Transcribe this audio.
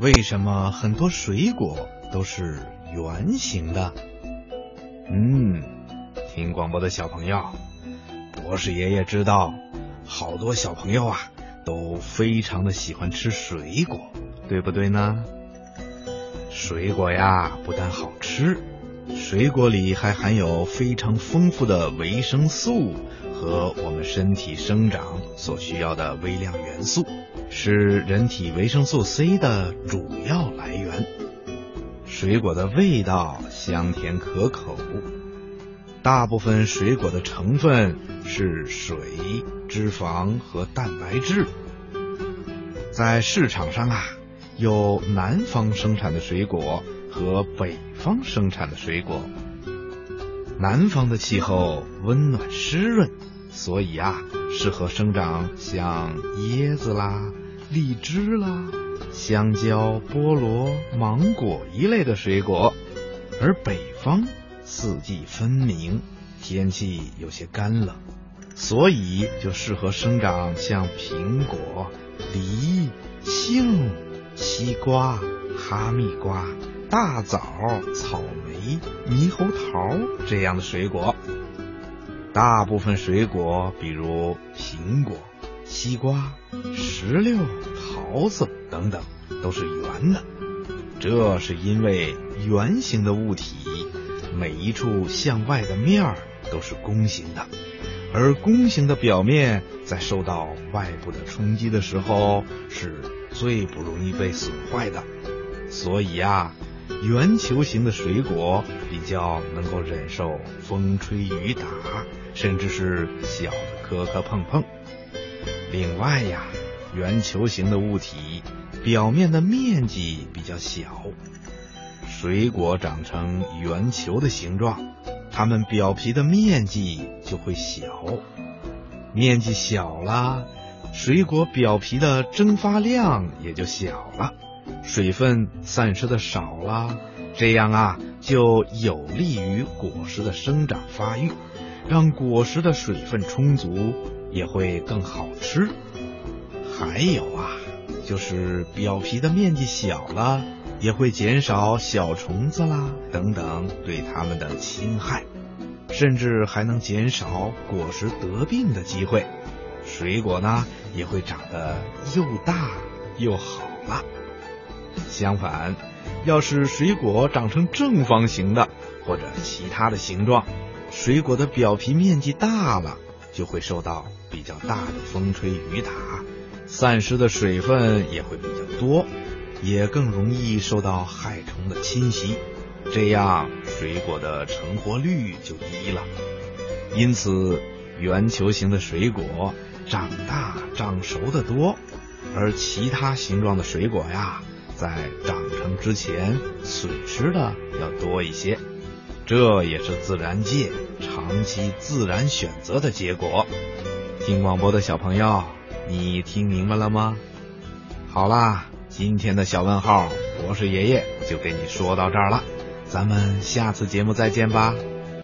为什么很多水果都是圆形的？嗯，听广播的小朋友，博士爷爷知道，好多小朋友啊都非常的喜欢吃水果，对不对呢？水果呀，不但好吃，水果里还含有非常丰富的维生素和我们身体生长所需要的微量元素，是人体维生素 C 的主要来源。水果的味道香甜可口，大部分水果的成分是水、脂肪和蛋白质。在市场上啊。有南方生产的水果和北方生产的水果。南方的气候温暖湿润，所以啊，适合生长像椰子啦、荔枝啦、香蕉、菠萝、芒果一类的水果。而北方四季分明，天气有些干冷，所以就适合生长像苹果、梨、杏。西瓜、哈密瓜、大枣、草莓、猕猴桃这样的水果，大部分水果，比如苹果、西瓜、石榴、桃子等等，都是圆的。这是因为圆形的物体，每一处向外的面儿都是弓形的，而弓形的表面在受到外部的冲击的时候是。最不容易被损坏的，所以呀，圆球形的水果比较能够忍受风吹雨打，甚至是小的磕磕碰碰。另外呀，圆球形的物体表面的面积比较小，水果长成圆球的形状，它们表皮的面积就会小，面积小了。水果表皮的蒸发量也就小了，水分散失的少了，这样啊就有利于果实的生长发育，让果实的水分充足，也会更好吃。还有啊，就是表皮的面积小了，也会减少小虫子啦等等对它们的侵害，甚至还能减少果实得病的机会。水果呢？也会长得又大又好了。相反，要是水果长成正方形的或者其他的形状，水果的表皮面积大了，就会受到比较大的风吹雨打，散失的水分也会比较多，也更容易受到害虫的侵袭，这样水果的成活率就低了。因此，圆球形的水果。长大长熟的多，而其他形状的水果呀，在长成之前损失的要多一些。这也是自然界长期自然选择的结果。听广播的小朋友，你听明白了吗？好啦，今天的小问号，博士爷爷就给你说到这儿了。咱们下次节目再见吧。